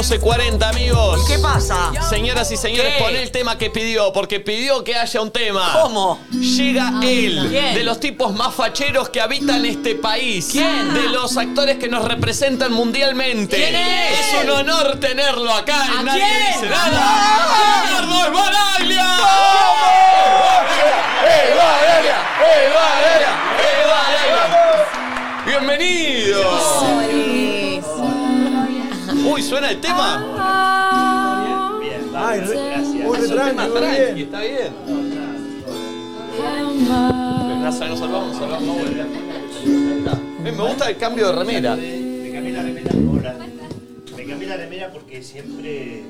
12.40 amigos. ¿Qué pasa? Señoras y señores, ¿Qué? pon el tema que pidió, porque pidió que haya un tema. ¿Cómo? Llega él, ¿Quién? de los tipos más facheros que habitan este país. ¿Quién? De los actores que nos representan mundialmente. ¿Quién es? Es un honor tenerlo acá ¿A en Nadie quién? Dice Nada. ¡Leonardo Esbaraglia! ¡Bienvenido! Uy, ¿suena el tema? Ay, re- muy Es un tema retranqui, muy tranqui, bien. está bien. Nos salvamos, salvamos, Me gusta el cambio de remera. Me cambié la remera ahora. Me cambié la remera porque siempre.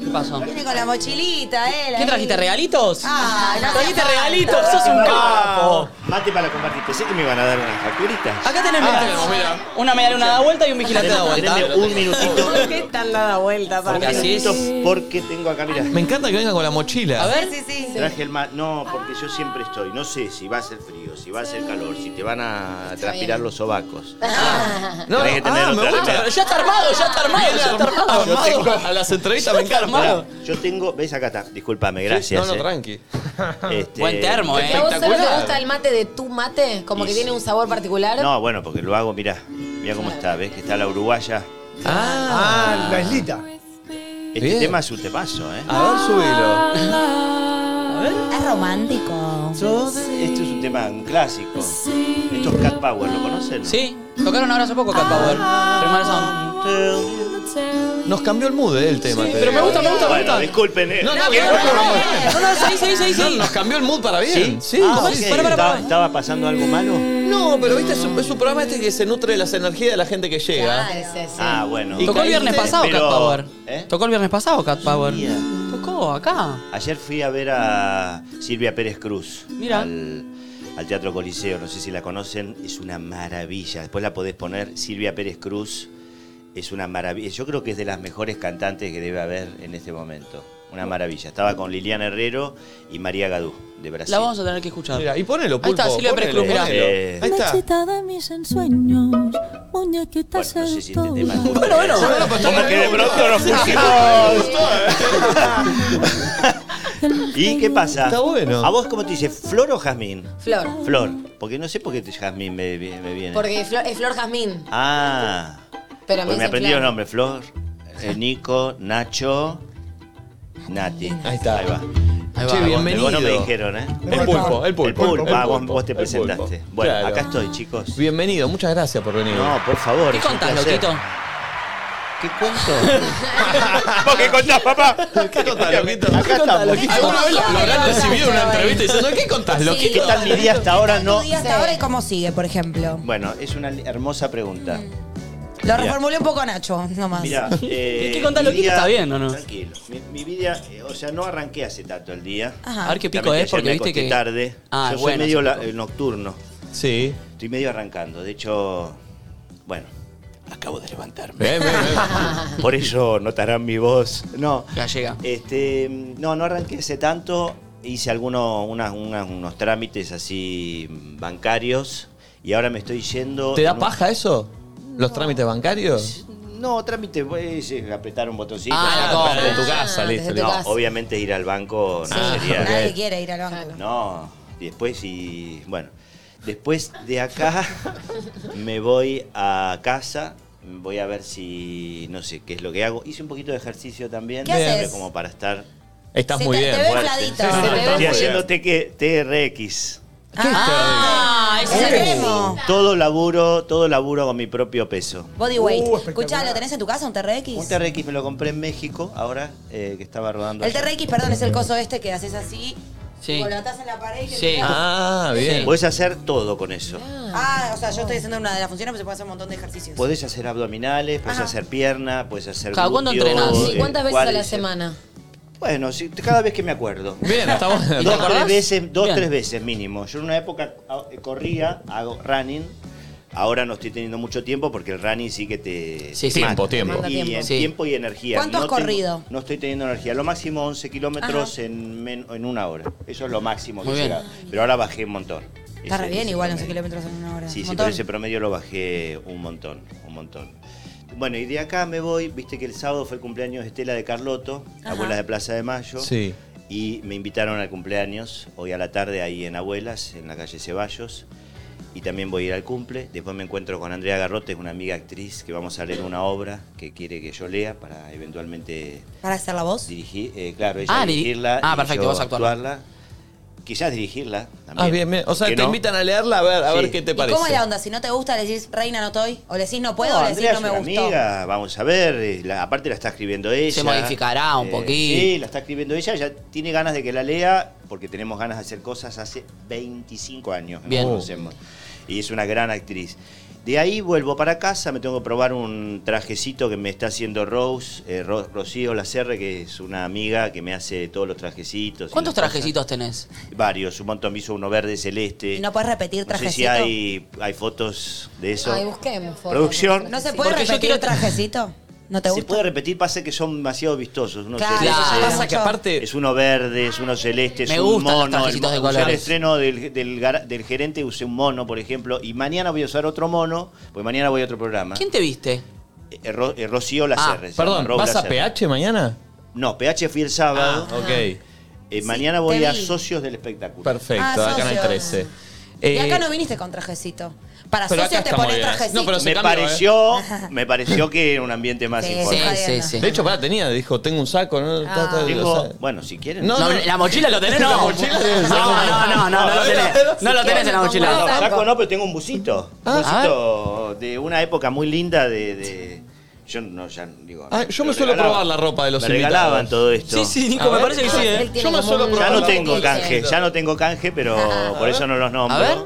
¿Qué pasó? Viene con la mochilita, él. ¿Qué trajiste? ¿Regalitos? Ah, no ¿Trajiste regalitos? ¡Sos un capo! Mate para compartir. Pensé que me iban a dar unas facturitas. Acá tenés, mira. tenemos, mira. Una media luna da vuelta y un vigilante da vuelta. Un minutito. ¿Por qué están dada vuelta? Porque así es. Porque tengo acá, mira. Me encanta que venga con la mochila. A ver. Sí, sí, sí. Traje el ma No, porque yo siempre estoy. No sé si va a ser frío, si va a ser calor, si te van a transpirar los sobacos. No, Tenés que tener ah, me otra gusta. remera. Pero ya está armado, ya está armado, ya está armado. Yo tengo- A las entrevistas me encanta. yo tengo. ¿Ves acá está? Discúlpame, gracias. No, no, eh. tranqui. Este, Buen termo, ¿Y a eh. vos solo te gusta el mate de tu mate? Como que tiene sí. un sabor particular. No, bueno, porque lo hago, mirá. Mirá cómo está, ¿ves? Que está la uruguaya. Ah, Ah, la islita. Este Bien. tema es un temazo, ¿eh? a ver, subilo. Es romántico. Este es un tema, un clásico. Esto es Cat Power, ¿lo conocen? Sí, tocaron ahora hace poco Cat Power. Primer sound. Nos cambió el mood eh, el tema. te Pero me digo. gusta, me gusta, me Bueno, gusta. disculpen. eh. No, no, no, no, no. No, no, sí, sí, sí, No, sí. nos cambió el mood para bien. ¿Sí? Sí, Ah, ok. ¿Estaba, para. estaba pasando algo malo? No, pero viste, es un, es un programa este que se nutre de las energías de la gente que llega. Ah, ese, sí. Ah, bueno. Y Tocó el viernes pasado Cat pero- Power. ¿Eh? Tocó el viernes pasado Cat Power. Acá. Ayer fui a ver a Silvia Pérez Cruz. Mira. Al, al Teatro Coliseo, no sé si la conocen, es una maravilla. Después la podés poner, Silvia Pérez Cruz, es una maravilla. Yo creo que es de las mejores cantantes que debe haber en este momento. Una maravilla. Estaba con Liliana Herrero y María Gadú, de Brasil. La vamos a tener que escuchar. Mira, y ponelo, Ahí pulpo. está, Silvia Pérez Cruz, mirá. Eh, Ahí está. De mis ensueños, muñequita Bueno, no sé si este tema es. Bueno, bueno. Como que de pronto nos pusimos. ¿Y qué pasa? Está bueno. ¿A vos cómo te dice? ¿Flor o jazmín? Flor. Flor. Porque no sé por qué te jazmín me, me viene. Porque Flor- es Flor Jazmín. Ah. Pero me me aprendí Flor. los nombres. Flor, eh, Nico, Nacho, Nati. Ahí está. Ahí va. Ahí va. Che, bienvenido. Vos no me dijeron, ¿eh? El pulpo, el pulpo. El pulpo. Ah, vos, vos te presentaste. Bueno, Claro. acá estoy, chicos. Bienvenido, muchas gracias por venir. No, por favor. ¿Qué contás, loquito? ¿Qué cuento? ¿Vos qué contás, papá? ¿Qué contás, loquito? Acá estamos. ¿Alguna vez lo, habrán recibido en una entrevista diciendo ¿qué contás, loquito? ¿Qué tal mi día hasta ahora? No. ¿Tu día hasta ahora y cómo sigue, por ejemplo? Bueno, es una hermosa pregunta. Lo reformulé un poco a Nacho, nomás. Mira, eh, ¿Y qué contás, loquito? día- ¿Está bien o no? Tranquilo. Mi, mi vida, eh, o sea, no arranqué hace tanto el día. Ajá. A ver qué pico También es, que ayer porque me viste acosté que. tarde. Ah, Yo soy bueno, medio la- pico. eh, nocturno. Sí. Estoy medio arrancando. De hecho, bueno, acabo de levantarme. Por eso notarán mi voz. No. Gallega. Este, no, no arranqué hace tanto. Hice algunos unas- unas- unos trámites así bancarios y ahora me estoy yendo. ¿Te da en un- paja eso? ¿Los trámites bancarios? No, trámite, pues, eh, apretar un botoncito. Ah, la Ah, compra. desde tu Ah, casa, desde listo. tu casa. Obviamente ir al banco no Ah, sería. Nadie quiere ir al banco. No, y después y bueno, después de acá me voy a casa, voy a ver si no sé qué es lo que hago. Hice un poquito de ejercicio también, ¿Qué haces? como para estar Estás Se muy te- bien. te ves fuerte. infladito. Sí, sí, Se te ve Estoy muy haciendo TRX. Ah, es el. Todo laburo, todo laburo con mi propio peso. Body weight. Uh. Escuchá, ¿lo tenés en tu casa, un TRX? Un TRX me lo compré en México, ahora eh, que estaba rodando. El allá. TRX, perdón, es el coso este que haces así, Sí. lo levantás en la pared y te Sí. Ah, bien. Puedes hacer todo con eso. Ah, o sea, yo estoy haciendo una de las funciones, pero se puede hacer un montón de ejercicios. Podés hacer abdominales, podés Ajá. hacer pierna, podés hacer ¿Cada cuánto glúteos, entrenás? ¿Y eh, cuántas veces a la semana? Bueno, sí, cada vez que me acuerdo. Bien, está bueno. ¿Y te Dos, tres veces, dos, Bien. tres veces mínimo. Yo en una época ah, corría, hago running, Ahora no estoy teniendo mucho tiempo porque el running sí que te... Sí, te sí. Tiempo, mata. tiempo. Y tiempo. en Sí. tiempo y energía. ¿Cuánto has tengo- corrido? no estoy teniendo energía. Lo máximo 11 kilómetros en, men- en una hora. Eso es lo máximo que Muy bien. llegado. Pero ahora bajé un montón. Está Ese- re bien igual 11 promedio. kilómetros en una hora. Sí, Un sí, montón. pero ese promedio lo bajé un montón, un montón. Bueno, y de acá me voy, viste que el sábado fue el cumpleaños de Estela de Carlotto, Ajá. Abuelas de Plaza de Mayo. Sí. Y me invitaron al cumpleaños hoy a la tarde ahí en Abuelas, en la calle Ceballos. Y también voy a ir al cumple. Después me encuentro con Andrea Garrote, una amiga actriz, que vamos a leer una obra que quiere que yo lea para eventualmente ¿Para hacer la voz? dirigir, eh, claro, ella Ah, diri- dirigirla ah, y perfecto, yo vos actuarla. Quizás dirigirla también. Ah, bien, bien. O sea, ¿Por qué te no? invitan a leerla a ver, a Sí. ver qué te ¿Y parece. cómo es la onda? Si no te gusta, le decís, reina, no estoy. O le decís, no puedo, No, o le decís, no me es una gustó. amiga, vamos a ver. eh, la- aparte la está escribiendo ella. Se modificará un Eh, poquito. Sí, la está escribiendo ella. Ya tiene ganas de que la lea porque tenemos ganas de hacer cosas hace 25 años. que Bien. nos. Y es una gran actriz. De ahí vuelvo para casa, me tengo que probar un trajecito que me está haciendo Rose, eh, Ro- Rocío Lacerre, que es una amiga que me hace todos los trajecitos. ¿Cuántos cosas. trajecitos tenés? Varios, un montón. Me hizo uno verde celeste. ¿Y no puedes repetir No sé si trajecito? hay, hay fotos de eso. Ay, busquemos fotos. Producción. ¿No se puede Porque yo repetir quiero- trajecito? ¿No te gusta? Se puede repetir, pasa que son demasiado vistosos. Uno celeste, aparte... Es uno verde, es uno celeste, es Me un mono. El, de usé el estreno del, del, del, gerente, usé un mono, por ejemplo, y mañana voy a usar otro mono, porque mañana voy a otro programa. ¿Quién te viste? Eh, Ro, eh, Rocío ah, Lacerre. Perdón, ¿vas Lacerre. a PH mañana? No, PH fui el sábado. Ah, ok. Eh, mañana voy a Socios del Espectáculo. Perfecto, ah, acá en el 13. Eh, y acá no viniste con trajecito. Para pero socios te pones trajecito. No, pero me, pareció, ¿eh? me pareció que era un ambiente más sí. Sí, sí, sí. De hecho, pará, tenía, dijo, tengo un saco. ¿no? Ah. Bueno, si quieren. No, la mochila lo tenés, no. La mochila no, no, no, no, no, lo tenés. No lo tenés en la mochila. No, saco no, pero tengo un busito. Un busito de una época muy linda de yo no, ya digo. Ah, yo me lo suelo probar la ropa de los Me invitados. regalaban todo esto. Sí, sí, A Nico, me ver. parece que sí, ¿eh? Yo me suelo un- probar Ya no la tengo ropa. canje, ya no tengo canje, pero por eso no los nombro. A ver.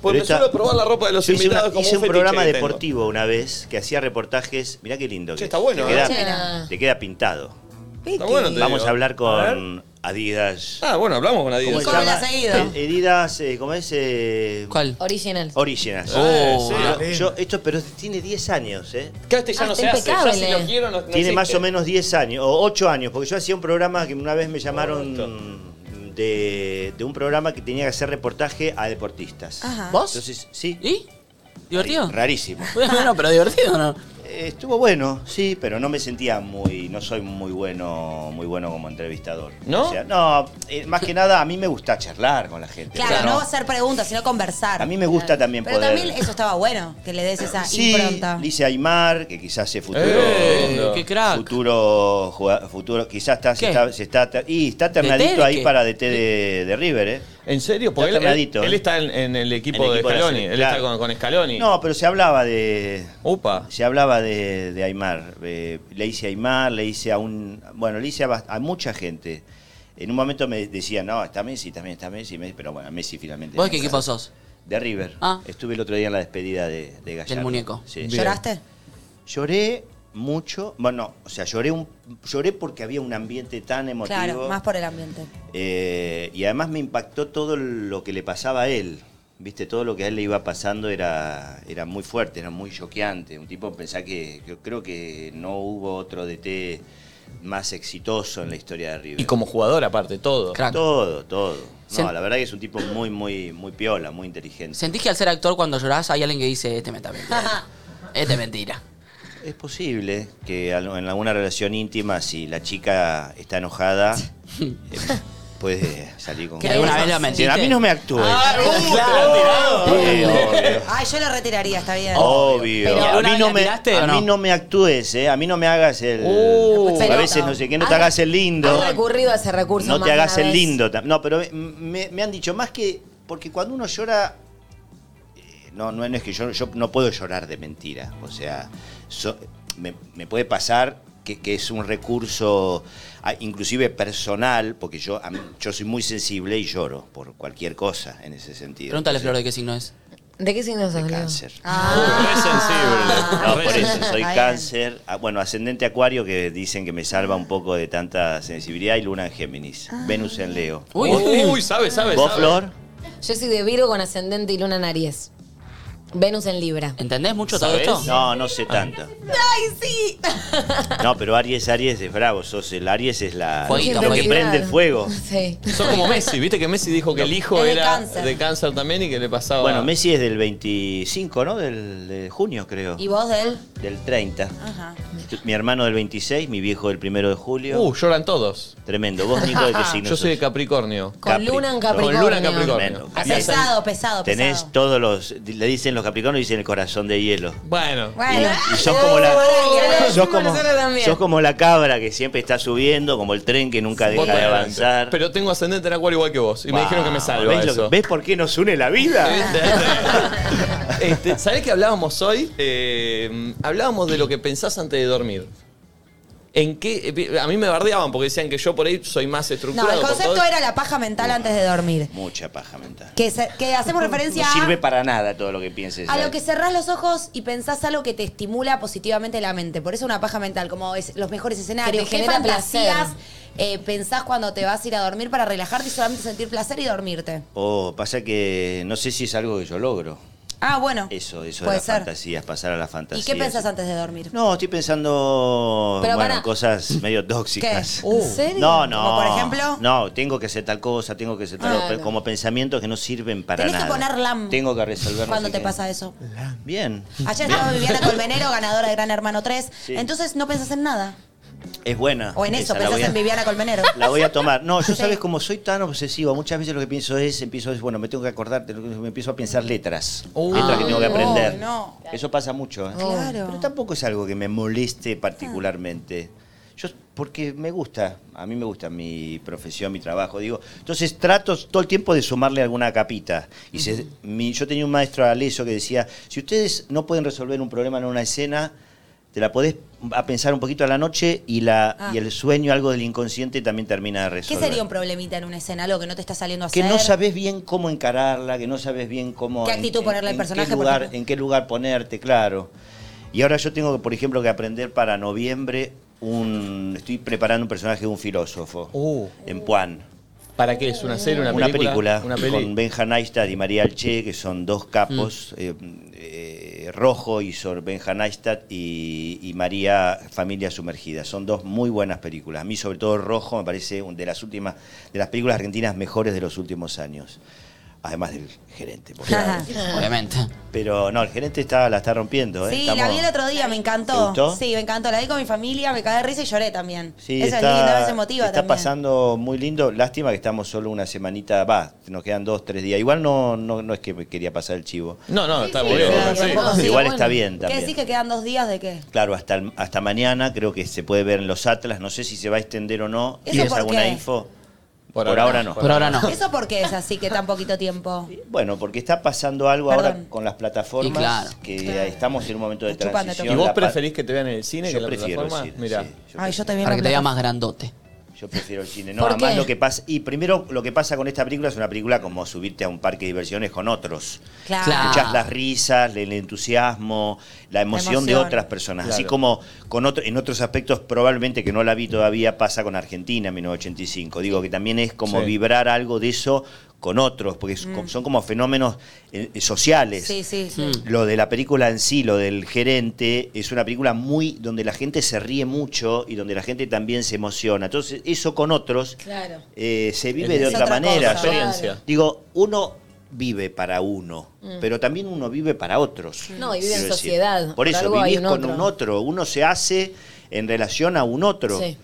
Pues me suelo probar la ropa de los invitados una- como hice un fetiche programa deportivo una vez que hacía reportajes. Mirá qué lindo. Che, que está es. bueno, Te ¿eh? queda, te queda pintado. Está bueno, te Vamos digo. a hablar A con Adidas. Ah, bueno, hablamos con Adidas. ¿Cómo has seguido? Eh, Adidas, eh, ¿cómo es? Eh, ¿Cuál? Original. Originals. Oh, Yo- yo- esto, pero tiene 10 años, ¿eh? Que este ya Ah, no se está hace, ya impecable. si lo quiero no, no Tiene existe. más o menos 10 años, o 8 años, porque yo hacía un programa que una vez me llamaron de, de un programa que tenía que hacer reportaje a deportistas. Ajá. ¿Vos? Entonces, sí. ¿Y? ¿Divertido? Rarísimo. Bueno, pero divertido, ¿no? Estuvo bueno, sí, pero no me sentía muy, no soy muy bueno, muy bueno como entrevistador. ¿No? O sea, no, eh, más que nada a mí me gusta charlar con la gente. Claro, no hacer preguntas, sino conversar. A mí me gusta también Pero poder. también eso estaba bueno, que le des esa Sí, impronta. dice Aymar, que quizás es futuro. Eh, qué crack. Futuro, futuro, quizás está, se está, se está, y está ternadito ahí qué? para DT de, de River, ¿eh? ¿En serio? Porque él, él, ¿eh? está en, en el equipo En el de equipo de la Scaloni. él claro. está con, con Scaloni. No, pero se hablaba de, Upa. se hablaba de, de Aymar. Eh, le hice a Aymar, le hice a un, bueno, le hice a, mucha gente. En un momento me decían, no, está Messi, también está Messi, Messi", pero bueno, Messi finalmente. ¿Vos qué equipo sos? De River. Ah. Estuve el otro día en la despedida de, de Gallardo. muñeco. Sí. Bien. ¿Lloraste? Lloré mucho, bueno, o sea, lloré un, lloré porque había un ambiente tan emotivo. Claro, más por el ambiente. Eh, y además me impactó todo lo que le pasaba a él. Viste, todo lo que a él le iba pasando era, era muy fuerte, era muy choqueante. Un tipo pensá que yo creo que no hubo otro DT más exitoso en la historia de River. Y como jugador, aparte, todo. Crack. todo, todo. No, la verdad que es un tipo muy, muy, muy piola, muy inteligente. ¿Sentís que al ser actor cuando llorás hay alguien que dice, este me está mintiendo? este es mentira. Es posible que al- en alguna relación íntima, si la chica está enojada, eh, puede salir con... ¿Que alguna vez lo mentiste? A mí no me actúes. Ah, uh, claro. Sí, obvio. Ay, yo lo retiraría, está bien. Obvio. Pero a ¿alguna mí no me, tiraste a no? mí no me actúes, ¿eh? A mí no me hagas el. Uh. a veces no sé qué, no te hagas el lindo. Has recurrido a ese recurso No más te hagas el vez. lindo. No, pero me, me han dicho más que. Porque cuando uno llora. eh, No, no es que yo, yo no puedo llorar de mentira. O sea, so- me, me puede pasar que, que es un recurso, ah, inclusive personal, porque yo, a mí- yo soy muy sensible y lloro por cualquier cosa en ese sentido. Pregúntale, Flor, de qué signo es. ¿De qué signo sos, de cáncer. Ah. Re sensible. No, por eso soy cáncer. Ah, Bueno, ascendente acuario que dicen que me salva un poco de tanta sensibilidad y luna en Géminis. Venus en Leo. Uy, Uy, sabe, sabe. ¿Vos, sabe. Flor? Yo soy de Virgo con ascendente y luna en Aries. Venus en Libra. ¿Entendés mucho todo esto? No, no sé tanto. ¡Ay, sí! No, pero Aries, Aries es bravo. Sos el Aries es la Fueguito, lo que fueguito. prende el fuego. Sí. Sos como Messi, viste que Messi dijo que el hijo Es de era cáncer. de cáncer también y que le pasaba. Bueno, Messi es del 25, ¿no? Del, de junio, creo. ¿Y vos de él? Del 30. Ajá. Mi hermano del 26, mi viejo del primero de julio. Uh, lloran todos. Tremendo. ¿Vos, Nico, de qué signo Yo soy de sos? Capricornio. Con Capri. Luna en Con Capricornio. Luna en Capricornio. Tremendo. Bien. Pesado, pesado, Tenés pesado. todos los. Le dicen los capricornios, dicen el corazón de hielo. Bueno. Bueno. Y sos como la. Sos como, sos como la cabra que siempre está subiendo, como el tren que nunca deja de avanzar. Pero tengo ascendente en acuario igual que vos. Y me dijeron que me salva ¿Ves, lo eso. que- ¿Ves por qué nos une la vida? este, ¿Sabés qué hablábamos hoy? Eh, hablábamos de lo que pensás antes de dormir. ¿En qué? A mí me bardeaban porque decían que yo por ahí soy más No, estructurado. el por concepto todo. era la paja mental antes de dormir. Mucha paja mental. Que, se- que hacemos referencia No sirve a, para nada todo lo que pienses. a lo que cerrás los ojos y pensás algo que te estimula positivamente la mente. Por eso una paja mental, como es los mejores escenarios, Que qué te genera fantasías placer. eh, pensás cuando te vas a ir a dormir para relajarte y solamente sentir placer y dormirte. Oh, pasa que no sé si es algo que yo logro. Ah, bueno. Eso, eso de Puede las ser. fantasías, pasar a las ¿Y fantasías. qué pensás antes de dormir? No, estoy pensando Pero bueno, cosas medio tóxicas. ¿Qué? ¿En serio? No, no. Como por ejemplo. No, tengo que hacer tal cosa, tengo que hacer tal Claro. como pensamientos que no sirven para Tenés nada. que poner LAM. Tengo que resolver. no ¿Cuándo sé te qué. pasa eso? Bien. Ayer estaba Viviana Colmenero, ganadora de Gran Hermano 3. Sí. Entonces no pensás en nada. Es buena. O en eso, esa, pensás voy a- en Viviana Colmenero. La voy a tomar. No, yo Sí. sabes como soy tan obsesivo, muchas veces lo que pienso es, empiezo es, bueno, me tengo que acordar, me empiezo a pensar letras. Letras que tengo que aprender. No. Eso pasa mucho. ¿eh? Claro. Pero tampoco es algo que me moleste particularmente. Yo, porque me gusta, a mí me gusta mi profesión, mi trabajo, digo. Entonces trato todo el tiempo de sumarle alguna capita. Y se- mi- yo tenía un maestro Aleso que decía, si ustedes no pueden resolver un problema en una escena, te la podés a pensar un poquito a la noche y, la, Ah. y el sueño, algo del inconsciente, también termina de ¿Qué resolver. sería un problemita en una escena? Algo que no te está saliendo a Que hacer. no sabes bien cómo encararla, que no sabes bien cómo... ¿Qué actitud ponerle al en personaje, Qué lugar, en qué lugar ponerte, claro. Y ahora yo tengo, por ejemplo, que aprender para noviembre un... Estoy preparando un personaje de un filósofo. Uh. En Puan. ¿Para qué es? ¿Una serie? ¿Una, Una película, Una con Benja Neistat y María Alche, que son dos capos, eh, eh, Rojo y Sor Benja Neistat y, y María Familia Sumergida. Son dos muy buenas películas. A mí, sobre todo, Rojo me parece una de las últimas, de las películas argentinas mejores de los últimos años. Además del gerente. por Ajá. favor. Obviamente. Pero no, el gerente está, la está rompiendo. ¿eh? Sí, Estamos- la vi el otro día, me encantó. Sí, me encantó. La vi con mi familia, me caí de risa y lloré también. Sí, Eso está, es lindo, es emotiva está también. pasando muy lindo. Lástima que estamos solo una semanita, va, nos quedan dos, tres días. Igual no, no, no es que me quería pasar el chivo. No, no, está muy bien. sí. sí, igual bueno. está bien ¿Qué también. decís que quedan dos días de qué? Claro, hasta, el- hasta mañana creo que se puede ver en los Atlas. No sé si se va a extender o no. ¿Eso ¿Tienes por alguna qué? info? Por Por, ahora ahora, no. Por ahora no. ¿Eso por qué es así que tan poquito tiempo? Bueno, porque está pasando algo Perdón. ahora con las plataformas. Claro. Que estamos en un momento de Me chupan de transición. ¿Y vos preferís que te vean en el cine que Yo en la prefiero el plataforma? cine, Mirá. sí, yo Ay, yo te Para que te vea más grandote. Yo prefiero el cine. No, ¿Por además qué? lo que pasa. Y primero lo que pasa con esta película es una película como subirte a un parque de diversiones con otros. Claro. Claro. Escuchás las risas, el entusiasmo, la emoción, de emoción. otras personas. Así como con otro, en otros aspectos, probablemente que no la vi todavía, pasa con Argentina en 1985. Digo que también es como Sí. vibrar algo de eso con otros, porque co- son como fenómenos eh, eh, sociales. Mm. Sí, sí, sí. Mm. Lo de la película en sí, lo del gerente, es una película muy donde la gente se ríe mucho y donde la gente también se emociona. Entonces, eso con otros Claro. eh, se vive Es de otra, otra manera. cosa. Digo, uno vive para uno, pero también uno vive para otros. Mm. No, y vive en sociedad. Por eso, vivís un con otro. un otro. Uno se hace en relación a un otro. Sí.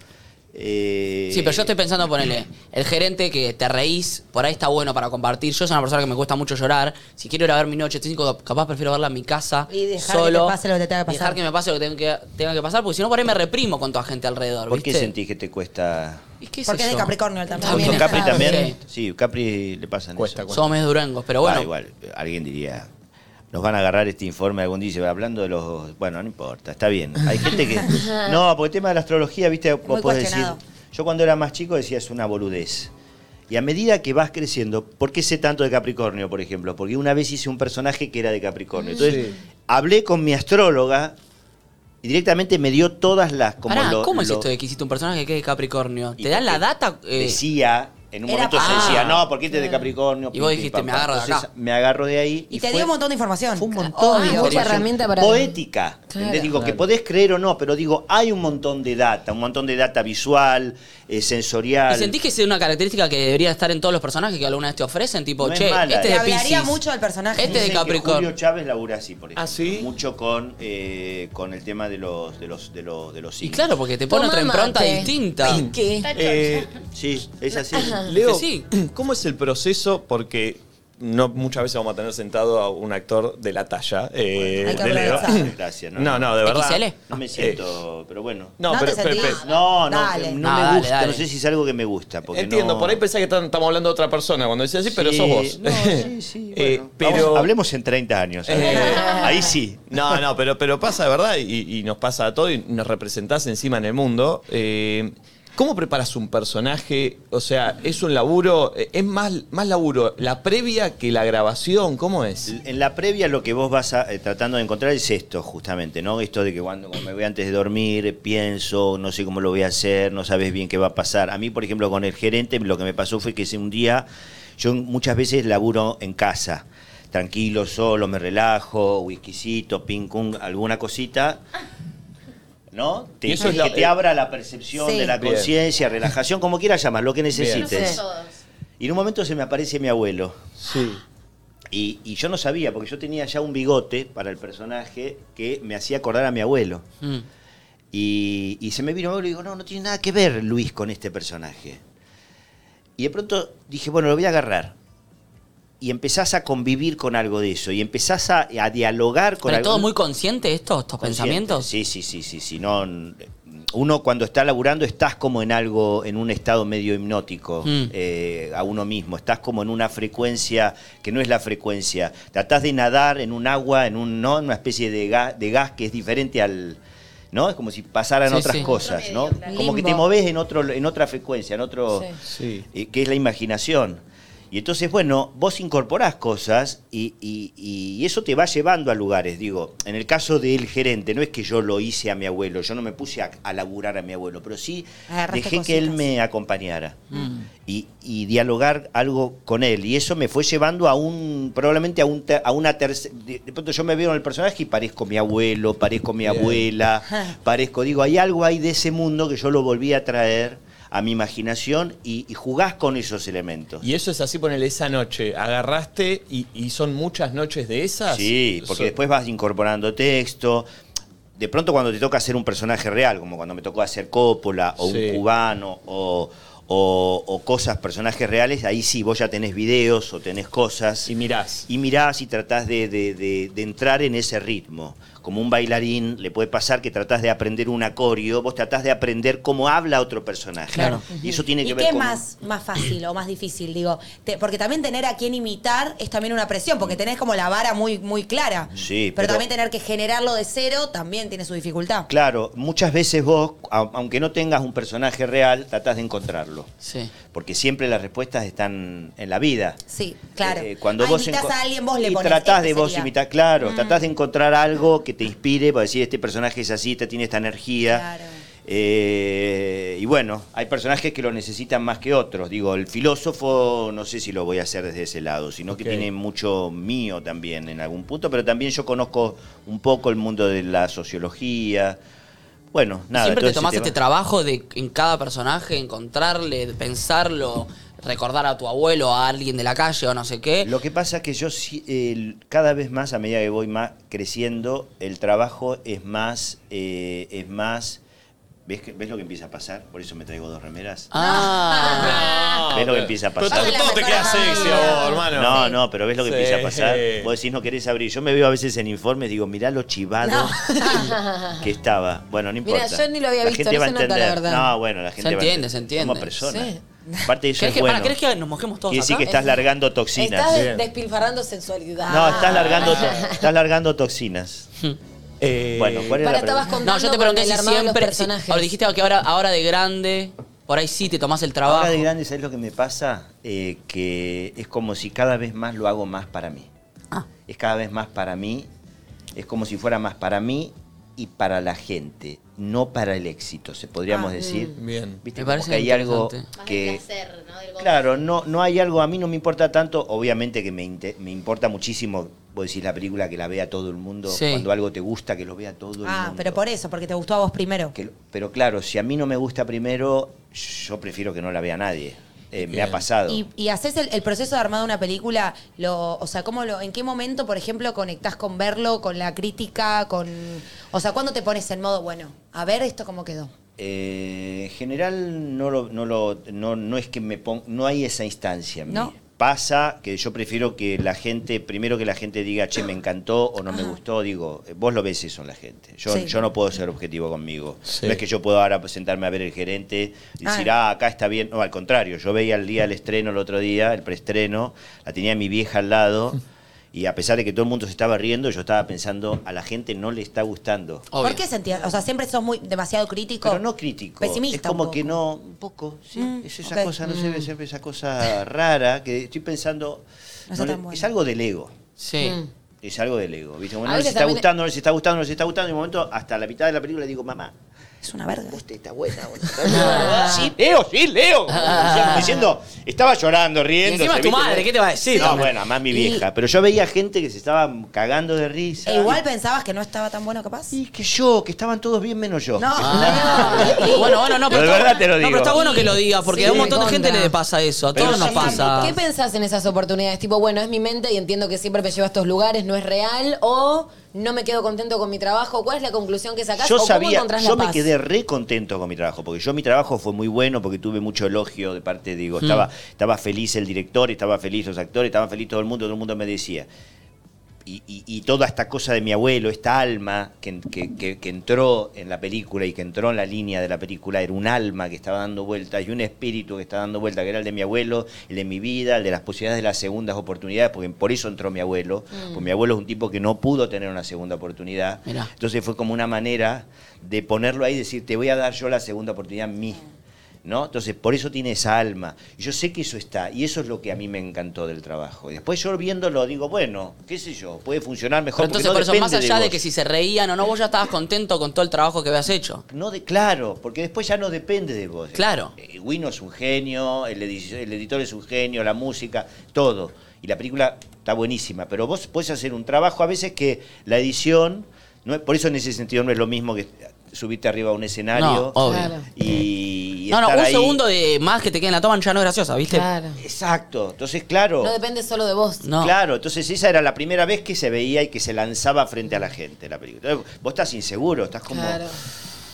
Eh, Sí, pero yo estoy pensando, ponele, el gerente que te reís, por ahí está bueno para compartir. Yo soy una persona que me cuesta mucho llorar. Si quiero ir a ver mi noche 5, capaz prefiero verla en mi casa. Y dejar que te pase lo que te tenga que y Dejar pasar. que me pase lo que tenga que, tenga que pasar, porque si no, por ahí me reprimo con toda gente alrededor. ¿Por qué sentís que te cuesta? ¿Y qué sé Porque es de? Capricornio también. También ¿Con Capri también? sí. Sí, Capri le pasan Cuesta, eso. cuesta. Somos durangos, pero bueno. Ah, igual, alguien diría, nos van a agarrar este informe algún día, y se va hablando de los... Bueno, no importa, está bien. Hay gente que... No, porque el tema de la astrología, viste, vos Muy podés decir... Yo cuando era más chico decía, es una boludez. Y a medida que vas creciendo, ¿por qué sé tanto de Capricornio, por ejemplo? Porque una vez hice un personaje que era de Capricornio. Entonces, Sí. hablé con mi astróloga y directamente me dio todas las... Como Pará, lo- ¿cómo es esto de que hiciste un personaje que es de Capricornio? ¿Te dan la data? Eh, Decía en un Era momento se decía, no, porque este es de Capricornio. Y vos pim, pim, dijiste, pam, me pam. agarro de Entonces, acá. Me agarro de ahí. Y, te fue- dio un montón de información. Fue un montón Obvio, de mucha información herramienta para- Poética. Claro. ¿entendés? Digo, que podés creer o no, pero digo, hay un montón de data, un montón de data visual, eh, sensorial. ¿Y sentís que es una característica que debería estar en todos los personajes que alguna vez te ofrecen? Tipo, No es che, mala, este eh. es de Te hablaría Pisces. mucho del personaje. Este es de Dicen que Capricornio. Julio Chávez labura así, por ejemplo. ¿Ah, sí? Mucho con, eh, con el tema de los, de los, de los, de los Y signos. claro, porque te pone otra impronta mate. distinta. ¿Qué? Eh, Sí, es así. Leo, sí. ¿cómo es el proceso? Porque no muchas veces vamos a tener sentado a un actor de la talla eh, Hay que de Leo. Gracias. No, No, no, de verdad. XL. No me siento, pero bueno. No, No pero, te pero- sentís- pero- No, no, Dale. no No, me dale, gusta. dale. No sé si es algo que me gusta. Porque entiendo, no- por ahí pensé que estamos hablando de otra persona cuando decía así, pero Sí, sos vos. no, sí, sí, Eh, bueno. pero Vamos, hablemos en 30 años. Eh. Ahí sí. No, no, pero, pero pasa de verdad y, y nos pasa a todo y nos representás encima en el mundo. Eh, ¿Cómo preparas un personaje? O sea, ¿es un laburo? ¿Es más, más laburo la previa que la grabación? ¿Cómo es? En la previa lo que vos vas eh, tratando de encontrar es esto, justamente, ¿no? Esto de que cuando, me voy antes de dormir, pienso, no sé cómo lo voy a hacer, no sabes bien qué va a pasar. A mí, por ejemplo, con el gerente, lo que me pasó fue que un día, yo muchas veces laburo en casa, tranquilo, solo, me relajo, whiskycito, ping, pong, alguna cosita. ¿No? Te, eso es que te abra la percepción Sí. de la conciencia, relajación, como quieras llamar, lo que necesites. sé. Y en un momento se me aparece mi abuelo. Sí. Y, y yo no sabía, porque yo tenía ya un bigote para el personaje que me hacía acordar a mi abuelo. Mm. Y, y se me vino mi abuelo y digo, no, no tiene nada que ver Luis con este personaje. Y de pronto dije, bueno, lo voy a agarrar. Y empezás a convivir con algo de eso. Y empezás a, a dialogar con ¿Pero algo. todo muy consciente esto, estos Consciente. pensamientos? Sí, sí, sí, sí, sí. No, uno cuando está laburando estás como en algo, en un estado medio hipnótico Mm. eh, a uno mismo. Estás como en una frecuencia que no es la frecuencia. Tratás de nadar en un agua, en un, ¿no? en una especie de gas, de gas que es diferente al. ¿No? Es como si pasaran Sí, otras sí. cosas, ¿no? Como que te moves en otro, en otra frecuencia, en otro. Sí. eh, que es la imaginación. Y entonces, bueno, vos incorporás cosas y, y- y eso te va llevando a lugares. Digo, en el caso del gerente, no es que yo lo hice a mi abuelo, yo no me puse a, a laburar a mi abuelo, pero sí Agarraste dejé que él me acompañara y, y dialogar algo con él. Y eso me fue llevando a un, probablemente a, un, a una tercera... De, de pronto yo me veo en el personaje y parezco mi abuelo, parezco mi Bien. abuela, parezco, digo, hay algo ahí de ese mundo que yo lo volví a traer a mi imaginación y, y jugás con esos elementos. Y eso es así, ponele esa noche. Agarraste y, y son muchas noches de esas. Sí, porque después vas incorporando texto. De pronto cuando te toca hacer un personaje real, como cuando me tocó hacer Coppola o Sí. un cubano o, o- o cosas, personajes reales, ahí sí, vos ya tenés videos o tenés cosas. Y mirás. Y mirás y tratás de, de- de- de entrar en ese ritmo. Como un bailarín, le puede pasar que tratás de aprender un acorio, vos tratás de aprender cómo habla otro personaje. Claro. Y eso tiene que ¿Y ver qué es con... más, más fácil o más difícil? Digo, Te- porque también tener a quien imitar es también una presión, porque tenés como la vara muy, muy clara. Sí, pero, pero- también tener que generarlo de cero también tiene su dificultad. Claro, muchas veces vos, aunque no tengas un personaje real, tratás de encontrarlo. Sí. Porque siempre las respuestas están en la vida. Sí, claro. Eh, cuando Ah, vos invitás enco- a alguien, vos le y tratás este de vos sería. Mm. imitar, claro, tratás de encontrar algo que te inspire para decir este personaje es así, este tiene esta energía. Claro. Eh, y bueno, hay personajes que lo necesitan más que otros. Digo, el filósofo no sé si lo voy a hacer desde ese lado, sino que tiene mucho mío también en algún punto, pero también yo conozco un poco el mundo de la sociología. Bueno, nada. Siempre te tomás este trabajo de en cada personaje encontrarle, pensarlo, recordar a tu abuelo, a alguien de la calle o no sé qué. Lo que pasa es que yo sí, el- cada vez más, a medida que voy más creciendo, el trabajo es más, eh, es más. ¿Ves, que- ¿Ves lo que empieza a pasar? Por eso me traigo dos remeras. Ah. ¿Ves lo que empieza a Pero pasar? todo te queda sexy a vos, hermano. No, no, pero ves lo que Sí. empieza a pasar. Vos decís, no querés abrir. Yo me veo a veces en informes, digo, mirá lo chivado que estaba. Bueno, no Mira, importa. yo ni lo había la visto, gente no va a se nota la entender. verdad. No, bueno, la gente va a entiende, entender. se entiende. Somos personas. Sí. Aparte de eso ¿Querés es que, bueno. para, ¿querés que nos mojemos todos Quiere decir acá? que estás largando toxinas. Estás Bien. despilfarrando sensualidad. No, estás largando, to- estás largando toxinas. Eh, Bueno, ¿cuál era Para la estabas pregunta? contando No, yo te con pregunté el si armado de los siempre. si- personajes. ahora dijiste que ahora, ahora de grande, por ahí sí te tomás el trabajo. Ahora de grande, ¿sabes lo que me pasa? Eh, que es como si cada vez más lo hago más para mí. Ah. Es cada vez más para mí. Es como si fuera más para mí y para la gente, no para el éxito, se podríamos Ah, decir. Bien. ¿Viste? Me parece que hay algo. Más que... del placer, ¿no? Del goce. Claro, no, no hay algo, a mí no me importa tanto, obviamente que me, me importa muchísimo, vos decís la película que la vea todo el mundo, Sí. cuando algo te gusta que lo vea todo el mundo. Ah, pero por eso, porque te gustó a vos primero. Que pero claro, si a mí no me gusta primero, yo prefiero que no la vea nadie. Eh, me ha pasado. Y, y haces el, el proceso de armar una película, lo, o sea, ¿cómo lo, ¿en qué momento, por ejemplo, conectás con verlo, con la crítica, con. O sea, ¿cuándo te pones en modo, bueno, a ver esto cómo quedó? Eh, en general no lo, no lo, no, no es que me ponga, no hay esa instancia en mí. Pasa que yo prefiero que la gente, primero que la gente diga, che, me encantó o no me gustó, digo, eh, vos lo ves eso en la gente. Yo, Sí. yo no puedo ser objetivo conmigo. Sí. No es que yo puedo ahora sentarme a ver el gerente y decir, ah, acá está bien. No, al contrario, yo veía el día del estreno el otro día, el preestreno, la tenía mi vieja al lado. Y a pesar de que todo el mundo se estaba riendo, yo estaba pensando, a la gente no le está gustando. Obvio. ¿Por qué sentías? O sea, siempre sos muy demasiado crítico. Pero no crítico. Pesimista. Es como un que no. Un poco, sí. Mm, es esa ok. cosa, no sé, siempre esa cosa rara que estoy pensando. No no le- bueno. Es algo del ego. Sí. Mm. Es algo del ego. ¿viste? A no les está gustando, no les está gustando, no les está gustando. Y en un momento, hasta la mitad de la película, digo, mamá. Es una verga. Usted está buena, buena. sí, Leo, sí, Leo. Como diciendo, estaba llorando, Y riendo. encima tu madre, ¿qué te va a decir? No, bueno, más mi vieja. Pero yo veía gente que se estaba cagando de risa. E igual pensabas que no estaba tan bueno capaz. Y que yo, que estaban todos bien menos yo. No. Bueno, bueno, no, pero, Pero de está- verdad te lo No, pero está bueno que lo digas, porque Sí, a un montón de gente le pasa eso. A Pero todos nos sí, pasa. ¿Qué pensás en esas oportunidades? Tipo, bueno, es mi mente y entiendo que siempre me lleva a estos lugares, no es real, o no me quedo contento con mi trabajo. ¿Cuál es la conclusión que sacás? Yo o cómo sabía, encontrás yo la me paz? quedé re contento con mi trabajo, porque yo mi trabajo fue muy bueno, porque tuve mucho elogio de parte, digo, estaba, estaba feliz el director, estaba feliz los actores, estaba feliz todo el mundo, todo el mundo me decía. Y, y- y toda esta cosa de mi abuelo, esta alma que, que- que- que entró en la película y que entró en la línea de la película, era un alma que estaba dando vueltas y un espíritu que estaba dando vueltas, que era el de mi abuelo, el de mi vida, el de las posibilidades de las segundas oportunidades, porque por eso entró mi abuelo, porque mi abuelo es un tipo que no pudo tener una segunda oportunidad. Mirá. Entonces fue como una manera de ponerlo ahí y decir, te voy a dar yo la segunda oportunidad a mí. ¿No? Entonces, por eso tiene esa alma. Yo sé que eso está, y eso es lo que a mí me encantó del trabajo. Y después yo viéndolo digo, bueno, qué sé yo, puede funcionar mejor. Pero entonces, por eso, más allá de, que si se reían o no, vos ya estabas contento con todo el trabajo que habías hecho. No de, claro, porque después ya no depende de vos. Claro. Eh, Wino es un genio, el, edi- el editor es un genio, la música, todo. Y la película está buenísima, pero vos podés hacer un trabajo a veces que la edición, no es- por eso en ese sentido no es lo mismo que subirte arriba a un escenario No, obvio. Claro. y, y No, no, estar un ahí. segundo de más que te quede en la toma ya no es graciosa, ¿viste? Claro. Exacto, entonces claro. No depende solo de vos. No. Claro, entonces esa era la primera vez que se veía y que se lanzaba frente a la gente la película. Entonces, vos estás inseguro, estás como, Claro.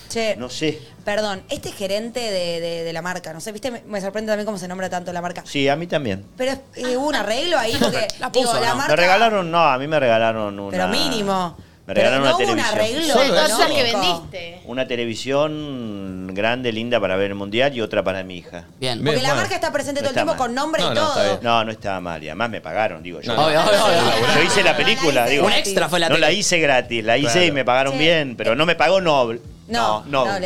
Che, no sé. perdón, este gerente de, de- de la marca, no sé, viste, me, me sorprende también cómo se nombra tanto la marca. Sí, a mí también. Pero eh, hubo un arreglo ahí porque La puso, digo, la marca. Me regalaron, no, a mí me regalaron una. Pero mínimo. Me Pero regalaron no una televisión. arreglo. Solo que vendiste. Una televisión grande, linda para ver el mundial y otra para mi hija. Bien. Porque Bien, la bueno. marca está presente No todo el está tiempo mal. con nombre No, y no, todo. No, no estaba mal. Y además me pagaron, digo yo. No, Obvio, obvio, obvio. Yo hice la película, digo. Un extra fue la No tele. la hice gratis, la hice Claro. y me pagaron Sí. bien, pero no me pagó Noble. No, no. no,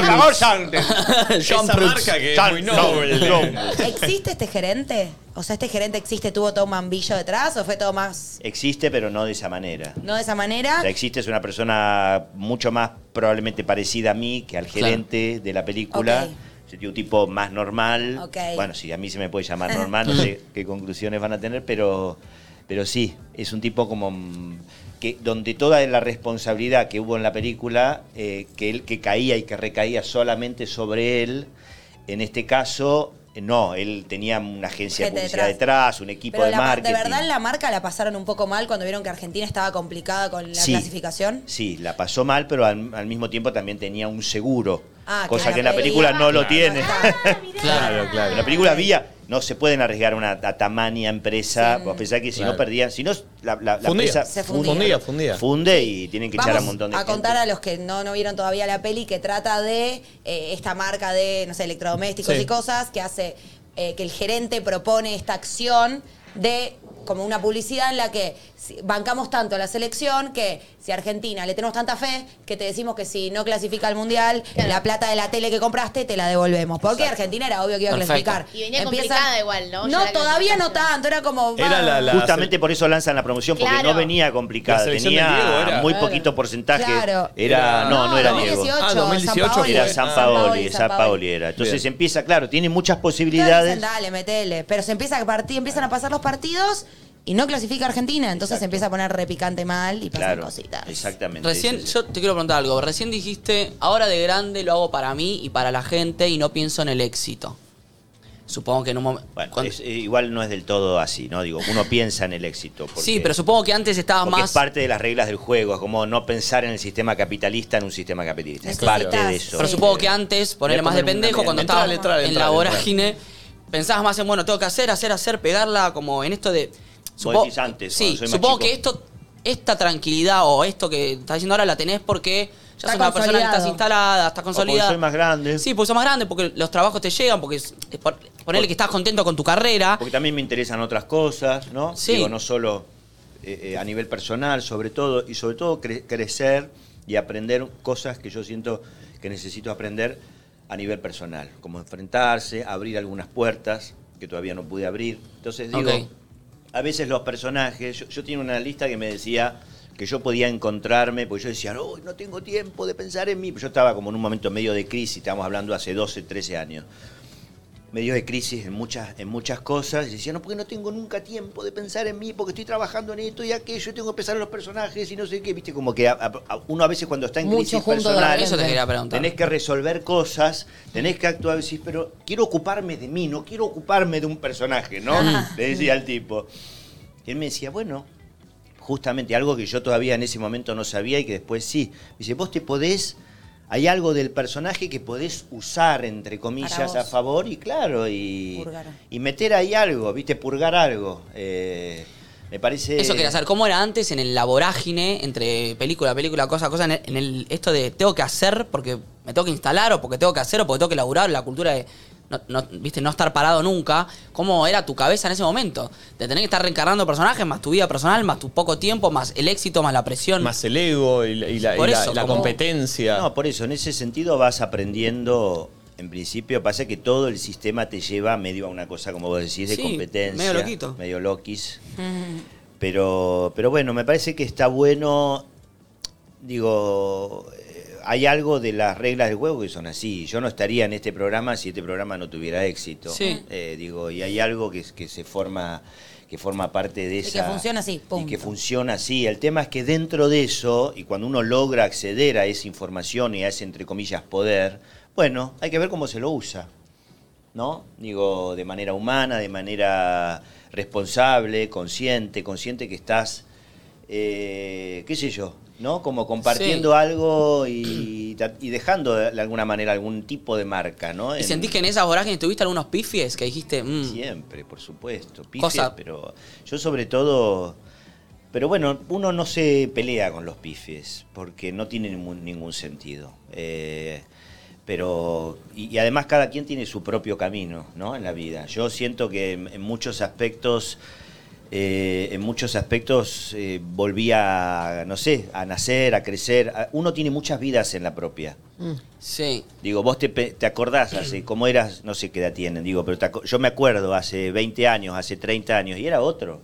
me pagó Sante. Esa marca que es muy noble. no. ¿Existe este gerente? O sea, ¿este gerente existe, tuvo todo un mambillo detrás o fue todo más, Existe, pero no de esa manera. no de esa manera? O sea, existe es una persona mucho más probablemente parecida a mí que al gerente de la película. Ok. Sería un tipo más normal. Ok. Bueno, si a mí se me puede llamar normal, no sé qué conclusiones van a tener, pero, pero sí, es un tipo como mm, que donde toda la responsabilidad que hubo en la película, eh, que él que caía y que recaía solamente sobre él, en este caso, no, él tenía una agencia de publicidad detrás. un equipo Pero de la- marketing. de verdad la marca la pasaron un poco mal cuando vieron que Argentina estaba complicada con la Sí. clasificación. Sí, la pasó mal, pero al, al mismo tiempo también tenía un seguro. Ah, cosa claro, que en la película no lo Claro. tiene. Claro, claro. En la película había, no se pueden arriesgar una a tamaña empresa, vos pensás que si Claro. no perdían, si no la, la, la Fundía. empresa Se fundía, fundía. fundía. funde y tienen que echar a un montón de a gente. contar a los que no, no vieron todavía la peli que trata de eh, esta marca de, no sé, electrodomésticos Sí. y cosas que hace eh, que el gerente propone esta acción de como una publicidad en la que bancamos tanto a la selección que si a Argentina le tenemos tanta fe que te decimos que si no clasifica al Mundial, la plata de la tele que compraste te la devolvemos. Porque Argentina era obvio que iba a Perfecto. clasificar. Y venía complicada igual, ¿no? No, todavía no tanto, era como... Era va. la- la- Justamente por eso lanzan la promoción, porque Claro. no venía complicada. Tenía era- muy Claro. poquito porcentaje. Claro. Era, no, no, era 2018, Diego. Ah, 2018 Sampaoli. Era. San Ah. Paoli, San. Paoli era. Entonces Bien. empieza, claro, tiene muchas Claro, posibilidades. dicen, dale, metele. Pero se empieza a partir, empiezan a pasar los partidos y no clasifica Argentina. Entonces se empieza a poner repicante mal y pasan Claro, cositas. exactamente. Recién, Sí, sí. yo te quiero preguntar algo. Recién dijiste, ahora de grande lo hago para mí y para la gente y no pienso en el éxito. Supongo que en un momento... Bueno, es- eh, igual no es del todo así, ¿no? Digo, uno piensa en el éxito. porque- Sí, pero supongo que antes estabas porque más... es parte de las reglas del juego, es como no pensar en el sistema capitalista en un sistema capitalista. Es Necesitas- parte de eso. Pero Sí. supongo que antes, ponerle a más de una pendejo, cuando Entrale, estabas entrale, en la entrale, vorágine, pensabas más en, bueno, tengo que hacer, hacer, hacer, pegarla, como en esto de... supo- decís antes, sí, cuando soy más supongo chico. que esto, esta tranquilidad o esto que estás diciendo ahora la tenés porque ya sos una persona que estás instalada, estás O porque consolidada. soy más grande. Sí, porque sos más grande, porque los trabajos te llegan, porque es, es por- ponerle que estás contento con tu carrera. Porque también me interesan otras cosas, ¿no? Sí. Digo, no solo eh, eh, a nivel personal, sobre todo, y sobre todo cre- crecer y aprender cosas que yo siento que necesito aprender a nivel personal, como enfrentarse, abrir algunas puertas que todavía no pude abrir. Entonces digo, Ok. A veces los personajes, yo, yo tenía una lista que me decía que yo podía encontrarme, porque yo decía, no, no tengo tiempo de pensar en mí. Yo estaba como en un momento medio de crisis, estábamos hablando hace 12, 13 años medio de crisis en muchas, en muchas cosas. Y decía, no, porque no tengo nunca tiempo de pensar en mí, porque estoy trabajando en esto y aquello, tengo que pensar en los personajes y no sé qué. Viste, como que a- a- a- uno a veces cuando está en Mucho crisis personal, Eso te quería preguntar. tenés que resolver cosas, tenés que actuar, decís, pero quiero ocuparme de mí, no quiero ocuparme de un personaje, ¿no? Le decía al tipo. Y él me decía, bueno, justamente algo que yo todavía en ese momento no sabía y que después sí. Me dice, vos te podés, hay algo del personaje que podés usar, entre comillas, a favor y claro, y, Purgar. y meter ahí algo, viste, purgar algo. Eh, me parece... Eso quería saber, ¿cómo era antes en el- la vorágine entre película, película, cosa, cosa, en el, en el- esto de tengo que hacer porque me tengo que instalar o porque tengo que hacer o porque tengo que laburar, la cultura de no, no, viste, no estar parado nunca? ¿Cómo era tu cabeza en ese momento? De tener que estar reencarnando personajes, más tu vida personal, más tu poco tiempo, más el éxito, más la presión. Más el ego y la, y la- Por y la- eso, la como- competencia. No, por eso, en ese sentido vas aprendiendo, en principio, pasa que todo el sistema te lleva medio a una cosa, como vos decís, de Sí, competencia. medio loquito. Medio loquis. Pero, pero bueno, me parece que está bueno, digo, hay algo de las reglas del juego que son así. Yo no estaría en este programa si este programa no tuviera éxito. Sí. Eh, digo, y hay algo que, que se forma que forma parte de Y esa que funciona así, y que funciona así. El tema es que dentro de eso y cuando uno logra acceder a esa información y a ese entre comillas poder, bueno, hay que ver cómo se lo usa. ¿no? Digo, de manera humana, de manera responsable, consciente, consciente que estás, eh, qué sé yo, ¿no? Como compartiendo Sí. algo y, y dejando de alguna manera algún tipo de marca, ¿no? ¿Y En- sentís que en esas vorágines tuviste algunos pifies que dijiste, mm, Siempre, por supuesto. Pifies, Cosa- pero yo sobre todo... Pero bueno, uno no se pelea con los pifies, porque no tiene ningún, ningún sentido. Eh, pero, y, y además cada quien tiene su propio camino, ¿no? En la vida. Yo siento que en, en muchos aspectos, eh, en muchos aspectos eh, volví a, no sé, a nacer, a crecer. Uno tiene muchas vidas en la propia. sí. Digo, vos te, te acordás hace, cómo eras, no sé qué edad tienen, digo, pero te yo me acuerdo hace 20 años, hace 30 años, y era otro.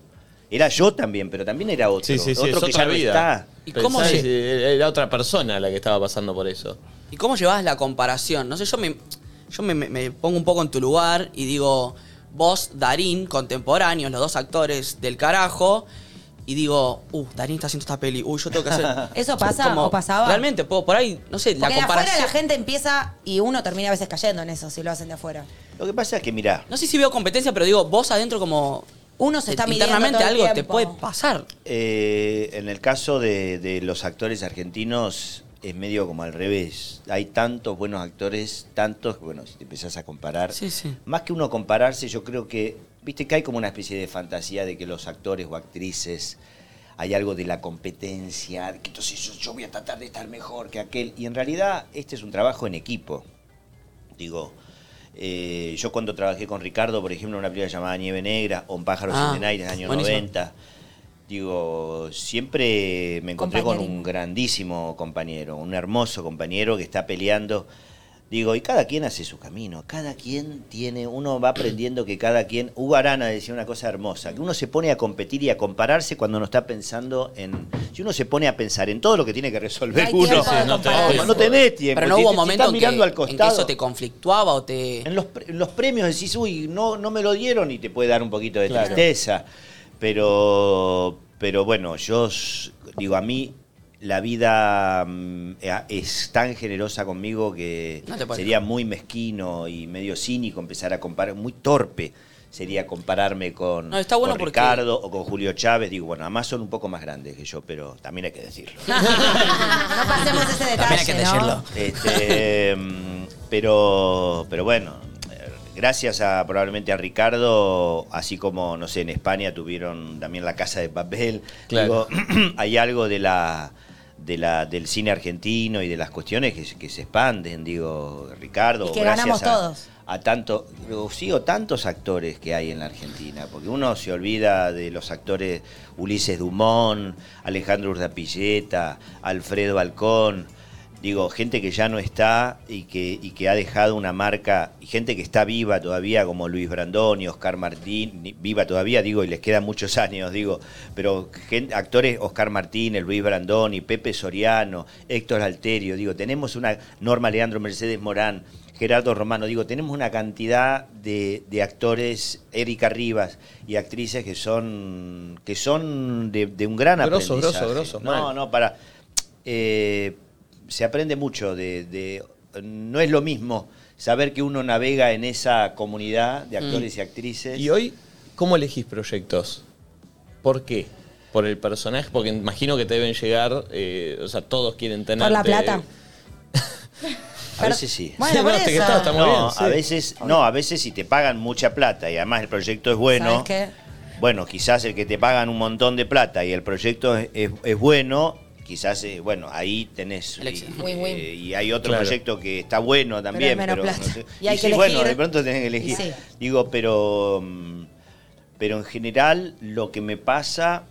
Era yo también, pero también era otro. Sí, sí, sí, otro es que otra ya no vida. está. ¿Y cómo Pensá, eh, Era otra persona la que estaba pasando por eso. ¿Y cómo llevas la comparación? No sé, yo me, yo me, me- me pongo un poco en tu lugar y digo, vos, Darín, contemporáneos, los dos actores del carajo, y digo, uh, Darín está haciendo esta peli, uy, yo tengo que hacer... ¿Eso pasa Como, o pasaba? Realmente, puedo, por ahí, no sé, Porque la de afuera comparación... la gente empieza y uno termina a veces cayendo en eso si lo hacen de afuera. Lo que pasa es que, mirá, No sé si veo competencia, pero digo, vos adentro como... Uno se está midiendo Internamente todo el algo te puede pasar. eh, en el caso de, de los actores argentinos es medio como al revés. Hay tantos buenos actores, tantos, bueno, si te empezás a comparar, Sí, sí. más que uno compararse, yo creo que, viste que hay como una especie de fantasía de que los actores o actrices hay algo de la competencia, de que entonces yo, yo voy a tratar de estar mejor que aquel. Y en realidad este es un trabajo en equipo. Digo, Eh, yo cuando trabajé con Ricardo, por ejemplo, en una película llamada Nieve Negra o en Pájaros Ah, en el Aire en el año buenísimo. 90, digo, siempre me encontré con un grandísimo compañero, un hermoso compañero que está peleando. Digo, y cada quien hace su camino, cada quien tiene, uno va aprendiendo que cada quien, Hugo Arana decía una cosa hermosa, que uno se pone a competir y a compararse cuando no está pensando en, si uno se pone a pensar en todo lo que tiene que resolver No uno, no, tenés tiempo. Pero no hubo momento estás en que, mirando al en que costado, eso te conflictuaba o te... en los, pre- en los premios decís, uy, no, no me lo dieron y te puede dar un poquito de Claro. tristeza. Pero, pero bueno, yo digo, a mí la vida mm, eh, es tan generosa conmigo que No sería muy mezquino y medio cínico empezar a comparar, muy torpe sería compararme con, No, está bueno con porque- Ricardo o con Julio Chávez. Digo, bueno, además son un poco más grandes que yo, pero también hay que decirlo. No pasemos ese detalle, También hay que ¿no? decirlo. Este, mm, pero, pero bueno, gracias a probablemente a Ricardo, así como, no sé, en España tuvieron también la Casa de Papel, Claro. digo, hay algo de la, de la, del cine argentino y de las cuestiones que, se- que se expanden, digo, Ricardo. Y que gracias ganamos a- todos. A tanto, digo, sigo tantos actores que hay en la Argentina, porque uno se olvida de los actores Ulises Dumont, Alejandro Urdapilleta, Alfredo Balcón, digo, gente que ya no está y que, y que ha dejado una marca, y gente que está viva todavía, como Luis Brandoni, Oscar Martín, viva todavía, digo, y les quedan muchos años, digo, pero actores, Oscar Martínez, Luis Brandoni, Pepe Soriano, Héctor Alterio, digo, tenemos una Norma Leandro Mercedes Morán, Gerardo Romano, digo, tenemos una cantidad de, de actores, Erika Rivas y actrices que son que son de, de un gran Grosso, aprendizaje. grosso, grosso, No, mal. no, para eh, se aprende mucho de, de- no es lo mismo saber que uno navega en esa comunidad de actores y actrices. Y hoy, ¿cómo elegís proyectos? ¿Por qué? ¿Por el personaje? Porque imagino que te deben llegar, eh, o sea, todos quieren tener. Por la plata. a veces sí. Bueno, por No, te- eso. está- está muy no, bien, sí. a veces, no, a veces si te pagan mucha plata y además el proyecto es bueno, ¿Sabes qué? bueno, quizás el que te pagan un montón de plata y el proyecto es, es- es bueno, quizás, eh, bueno, ahí tenés. Y, eh, y hay otro Claro. proyecto que está bueno también, pero. plata. no sé. Y hay que sí, bueno, de pronto tenés que elegir. Sí. Digo, pero. mm, Pero en general lo que me pasa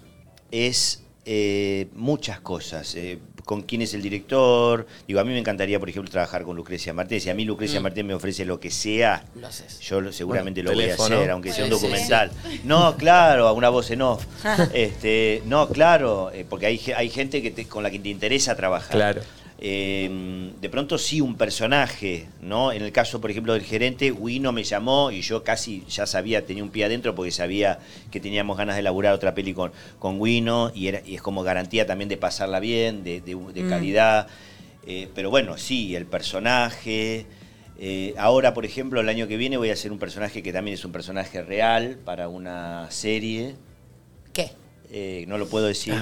es eh, muchas cosas. eh, con quién es el director. Digo, a mí me encantaría, por ejemplo, trabajar con Lucrecia Martínez. Si a mí Lucrecia Martínez me ofrece lo que sea, Lo yo lo- seguramente Bueno, lo voy a hacer, aunque sea un documental. No, claro, a una voz en off. este, no, claro, eh, porque hay, ge- hay gente que te- con la que te interesa trabajar. Claro. Eh, de pronto sí un personaje, ¿no? En el caso, por ejemplo, del gerente, Wino me llamó y yo casi ya sabía, tenía un pie adentro porque sabía que teníamos ganas de elaborar otra peli con, con Wino y, era, y es como garantía también de pasarla bien, de, de- de calidad. Eh, pero bueno, sí, el personaje. Eh, ahora, por ejemplo, el año que viene voy a hacer un personaje que también es un personaje real para una serie. ¿Qué? Eh, no lo puedo decir.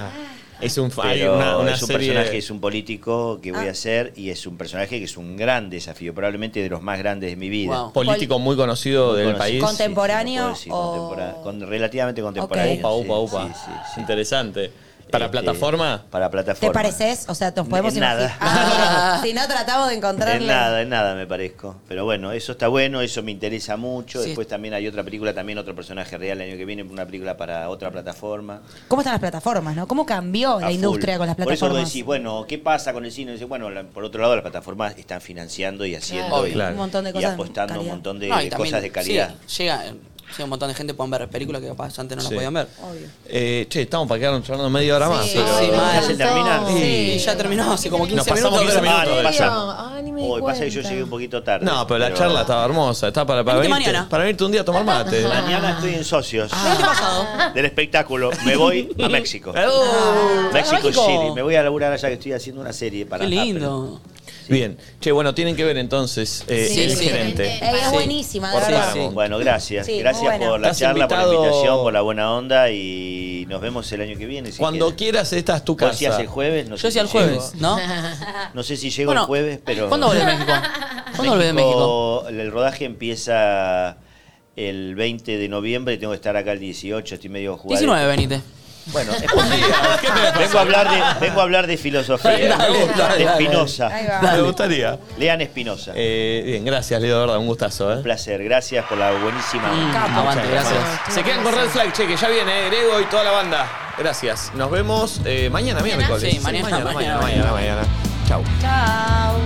Es un, hay Pero una, una es un serie- personaje, es un político que voy Ah. a hacer y es un personaje que es un gran desafío, probablemente de los más grandes de mi vida. Wow. político muy conocido Muy del conocido. país. Con- ¿Contemporáneo Sí, o- contempora- con- relativamente contemporáneo. Upa, upa, upa. sí, sí, sí. Interesante. ¿Para Este, plataforma? Para ¿Te plataforma. pareces? O sea, nos podemos En nada. imaginar. Ah, si no, tratamos de encontrarle. En nada, en nada me parezco. Pero bueno, eso está bueno, eso me interesa mucho. Sí. Después también hay otra película, también otro personaje real el año que viene, una película para otra plataforma. ¿Cómo están las plataformas, no? ¿Cómo cambió A la full. industria con las Por eso vos plataformas? decís, bueno, ¿qué pasa con el cine? Dice, bueno, la- por otro lado, las plataformas están financiando y haciendo Claro. y, Claro. Un montón de y cosas de apostando un calidad. montón de No, y también, cosas de calidad. sí, llega, un montón de gente pueden ver películas que capaz antes no las Sí. podían ver. Obvio. Eh, che, estamos para quedarnos charlando media hora más. Sí, pero- sí, mal. ¿Ya se termina? Sí, ya terminó hace como 15 Nos pasamos minutos. 15 pero- minutos. Ah, pasa. Ay, ni me di Hoy pasa que yo cuenta. llegué un poquito tarde. No, pero la charla estaba hermosa. Está para, para, Venite venirte, mañana. para venirte un día a tomar mate. Mañana estoy en socios ¿Qué te ha pasado? del espectáculo. Me voy a México. Oh. México México. City. Me voy a laburar allá que estoy haciendo una serie para Qué lindo. Bien. Che, bueno, tienen que ver entonces eh, Sí, el sí. gerente. Ey, es buenísima, de Por verdad. Páramo. Bueno, gracias. Sí, muy gracias buena. por la Estás charla, por la invitación, por la buena onda y nos vemos el año que viene. si Cuando quieras, esta es tu Vos casa. hacías el jueves, no Yo sé decía el si jueves, llego. ¿no? No sé si llego Bueno, el jueves, pero. ¿Cuándo volvés de México? ¿Cuándo volvés de México? El rodaje empieza el 20 de noviembre, tengo que estar acá el 18, estoy medio jugado. 19 venite. Bueno, espontaneidad. ¿Qué tenés para Vengo a hablar de, vengo a hablar de filosofía. Dale, dale, de dale. Spinoza. Ahí va. Me gustaría. Lean Espinosa. Eh, bien, gracias, Leo, de verdad, un gustazo, ¿eh? Un placer. Gracias por la buenísima. Mm, aguante, gracias. Se quedan con Red Flag, che, que ya viene, eh, Grego y toda la banda. Gracias. Nos vemos eh, mañana, miércoles. Sí, mañana, mañana, mañana, mañana, mañana. Chau. Chao.